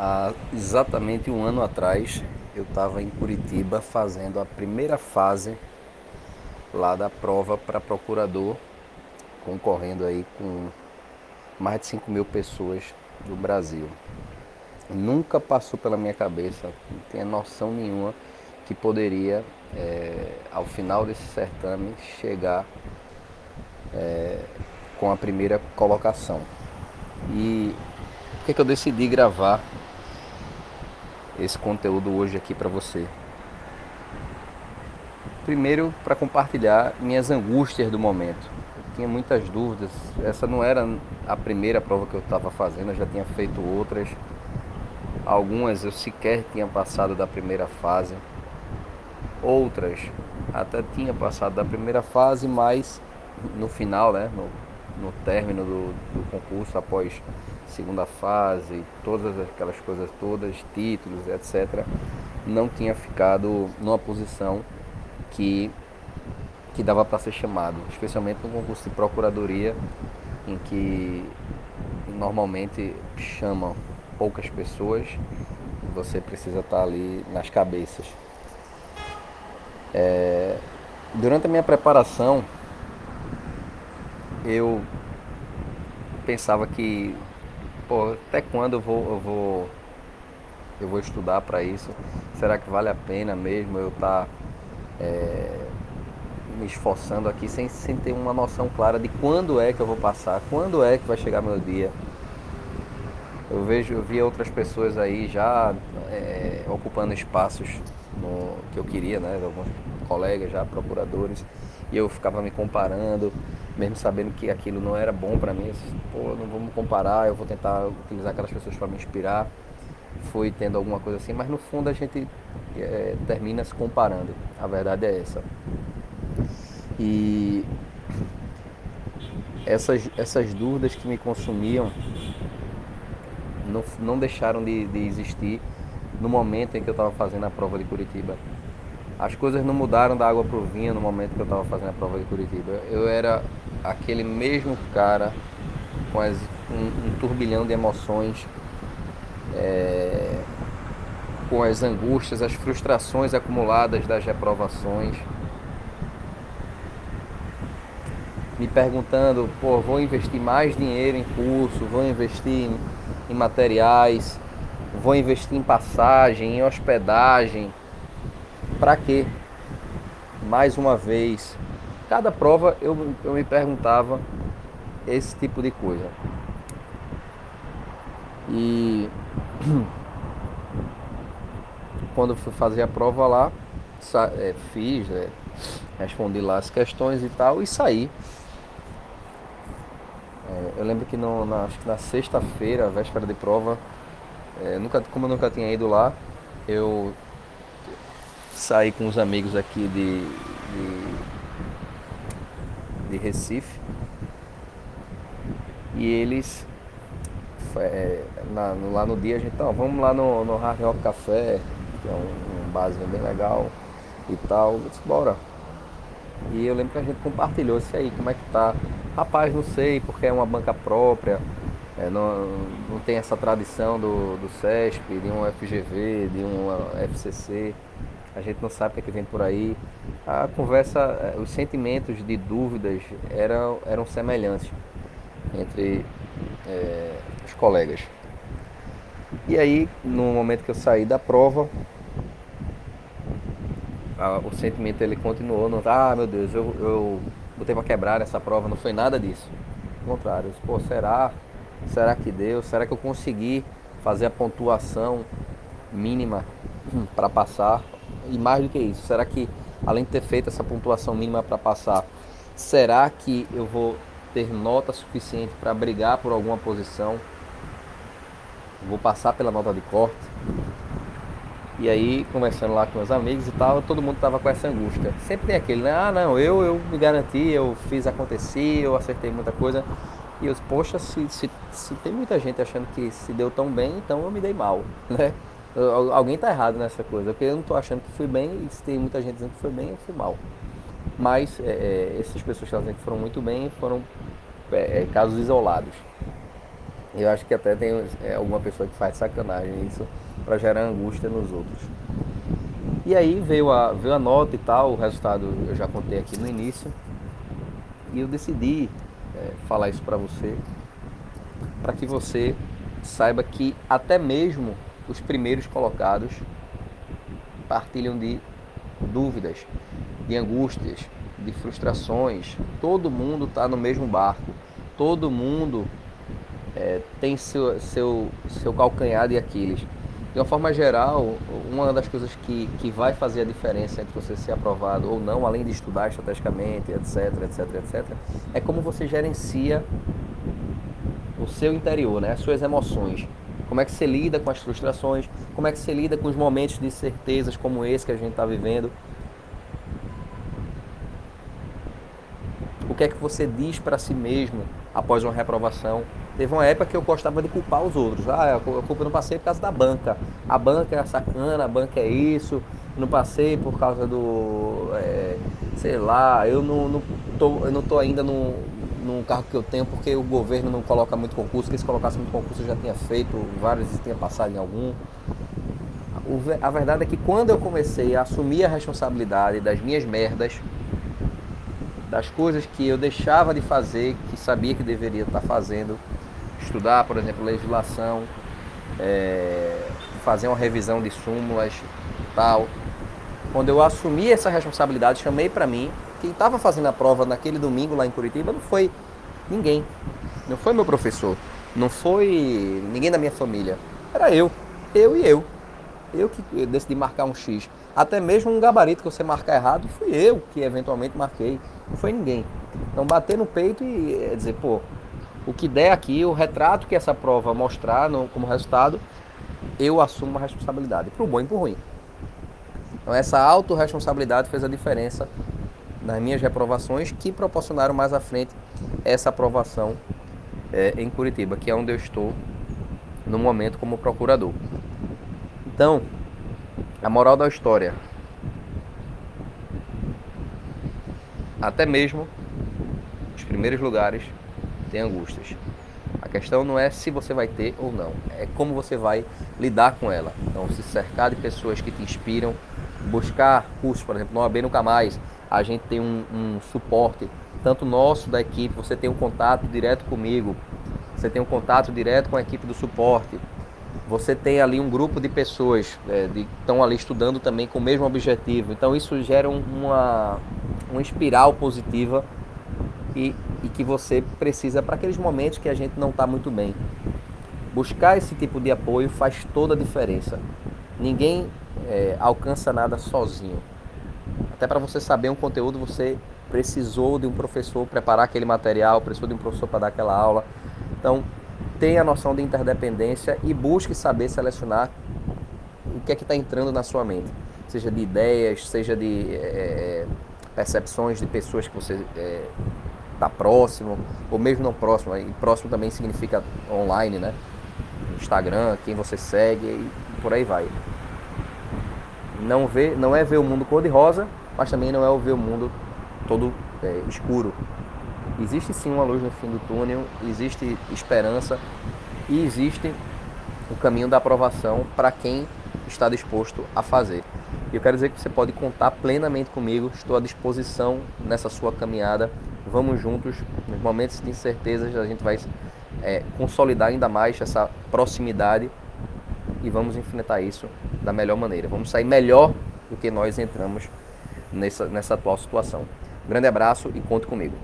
Há exatamente um ano atrás, eu estava em Curitiba fazendo a primeira fase lá da prova para procurador, concorrendo aí com mais de 5 mil pessoas do Brasil. Nunca passou pela minha cabeça, não tinha noção nenhuma que poderia, é, ao final desse certame, chegar é, com a primeira colocação. E por que, que eu decidi gravar esse conteúdo hoje aqui para você. Primeiro, para compartilhar minhas angústias do momento. Eu tinha muitas dúvidas. Essa não era a primeira prova que eu estava fazendo, eu já tinha feito outras. Algumas eu sequer tinha passado da primeira fase. Outras até tinha passado da primeira fase, mas no final, né, no, no término do, do concurso, após segunda fase, todas aquelas coisas todas, títulos, etc., não tinha ficado numa posição que, que dava para ser chamado, especialmente no concurso de procuradoria, em que normalmente chamam poucas pessoas, você precisa estar ali nas cabeças. É, durante a minha preparação, eu pensava que pô, até quando eu vou, eu vou, eu vou estudar para isso? Será que vale a pena mesmo eu estar tá, é, me esforçando aqui sem, sem ter uma noção clara de quando é que eu vou passar, quando é que vai chegar meu dia? Eu vejo, eu vi outras pessoas aí já é, ocupando espaços no, que eu queria, né? Alguns colegas já, procuradores, e eu ficava me comparando, mesmo sabendo que aquilo não era bom para mim, disse, pô, não vamos comparar, eu vou tentar utilizar aquelas pessoas para me inspirar. Fui tendo alguma coisa assim, mas no fundo a gente é, termina se comparando. A verdade é essa. E essas, essas dúvidas que me consumiam não, não deixaram de, de existir no momento em que eu estava fazendo a prova de Curitiba. As coisas não mudaram da água para o vinho no momento que eu estava fazendo a prova de Curitiba. Eu era aquele mesmo cara com as, um, um turbilhão de emoções, é, com as angústias, as frustrações acumuladas das reprovações, me perguntando, pô, vou investir mais dinheiro em curso, vou investir em, em materiais, vou investir em passagem, em hospedagem, para quê? Mais uma vez, Cada prova eu, eu me perguntava esse tipo de coisa. E quando fui fazer a prova lá, é, fiz, é, respondi lá as questões e tal e saí. É, eu lembro que no, na, acho que na sexta-feira, véspera de prova, é, nunca, como eu nunca tinha ido lá, eu saí com os amigos aqui de, de de Recife. E eles, é, na, lá no dia, a gente, então, vamos lá no, no Hard Rock Café, que é um, um barzinho bem legal e tal. Eu disse, bora. E eu lembro que a gente compartilhou isso aí, como é que tá. Rapaz, não sei, porque é uma banca própria, é, não, não tem essa tradição do, do CESP, de um FGV, de um FCC a gente não sabe o que, é que vem por aí. A conversa, eh, os sentimentos de dúvidas eram, eram semelhantes entre é, os colegas. E aí, no momento que eu saí da prova, a, o sentimento ele continuou, não, ah meu Deus, eu, eu botei para quebrar essa prova, não foi nada disso. Ao contrário, disse, pô, será? Será que deu? Será que eu consegui fazer a pontuação mínima para passar? E mais do que isso, será que além de ter feito essa pontuação mínima para passar, será que eu vou ter nota suficiente para brigar por alguma posição? Vou passar pela nota de corte? E aí, conversando lá com meus amigos e tal, todo mundo tava com essa angústia. Sempre tem aquele, né? Ah, não, eu, eu me garanti, eu fiz acontecer, eu acertei muita coisa. E eu, poxa, se, se, se tem muita gente achando que se deu tão bem, então eu me dei mal, né? Alguém está errado nessa coisa, porque eu não estou achando que fui bem e se tem muita gente dizendo que foi bem, eu fui mal. Mas é, é essas pessoas que dizendo que foram muito bem foram é, é, casos isolados. Eu acho que até tem é, alguma pessoa que faz sacanagem isso para gerar angústia nos outros. E aí veio a, veio a nota e tal, o resultado eu já contei aqui no início. E eu decidi é, falar isso para você, para que você saiba que até mesmo os primeiros colocados partilham de dúvidas, de angústias, de frustrações. Todo mundo está no mesmo barco. Todo mundo é, tem seu, seu, seu calcanhar de Aquiles. De uma forma geral, uma das coisas que, que vai fazer a diferença entre você ser aprovado ou não, além de estudar estrategicamente, etc, etc, etc, é como você gerencia o seu interior, né? as suas emoções. Como é que você lida com as frustrações, como é que você lida com os momentos de certezas como esse que a gente está vivendo. O que é que você diz para si mesmo após uma reprovação? Teve uma época que eu gostava de culpar os outros. Ah, a culpa não passei por causa da banca. A banca é sacana, a banca é isso. Não passei por causa do. É, sei lá, eu não, não, tô, eu não tô ainda no, no carro que eu tenho porque o governo não coloca muito concurso, que se colocasse muito concurso eu já tinha feito, vários tinha passado em algum. A verdade é que quando eu comecei a assumir a responsabilidade das minhas merdas, das coisas que eu deixava de fazer, que sabia que deveria estar fazendo, estudar, por exemplo, legislação, é, fazer uma revisão de súmulas, tal. Quando eu assumi essa responsabilidade, chamei para mim quem estava fazendo a prova naquele domingo lá em Curitiba não foi ninguém. Não foi meu professor. Não foi ninguém da minha família. Era eu. Eu e eu. Eu que decidi marcar um X. Até mesmo um gabarito que você marcar errado, fui eu que eventualmente marquei. Não foi ninguém. Então bater no peito e dizer, pô, o que der aqui, o retrato que essa prova mostrar no, como resultado, eu assumo a responsabilidade, pro bom e pro ruim. Então essa autorresponsabilidade fez a diferença nas minhas reprovações que proporcionaram mais à frente essa aprovação é, em Curitiba, que é onde eu estou no momento como procurador. Então, a moral da história. Até mesmo os primeiros lugares têm angústias. A questão não é se você vai ter ou não, é como você vai lidar com ela. Então, se cercar de pessoas que te inspiram, buscar cursos, por exemplo, no AB Nunca Mais, a gente tem um, um suporte, tanto nosso da equipe, você tem um contato direto comigo, você tem um contato direto com a equipe do suporte, você tem ali um grupo de pessoas é, que estão ali estudando também com o mesmo objetivo. Então isso gera uma, uma espiral positiva e, e que você precisa para aqueles momentos que a gente não está muito bem. Buscar esse tipo de apoio faz toda a diferença. Ninguém é, alcança nada sozinho. Até para você saber um conteúdo, você precisou de um professor preparar aquele material, precisou de um professor para dar aquela aula. Então, tenha a noção de interdependência e busque saber selecionar o que é que está entrando na sua mente, seja de ideias, seja de é, percepções de pessoas que você está é, tá próximo, ou mesmo não próximo. E próximo também significa online, né? Instagram, quem você segue e por aí vai. Não, vê, não é ver o mundo cor-de-rosa, mas também não é ver o mundo todo é, escuro. Existe sim uma luz no fim do túnel, existe esperança e existe o caminho da aprovação para quem está disposto a fazer. E eu quero dizer que você pode contar plenamente comigo, estou à disposição nessa sua caminhada. Vamos juntos, nos momentos de incertezas, a gente vai é, consolidar ainda mais essa proximidade e vamos enfrentar isso da melhor maneira. Vamos sair melhor do que nós entramos nessa, nessa atual situação. Um grande abraço e conte comigo.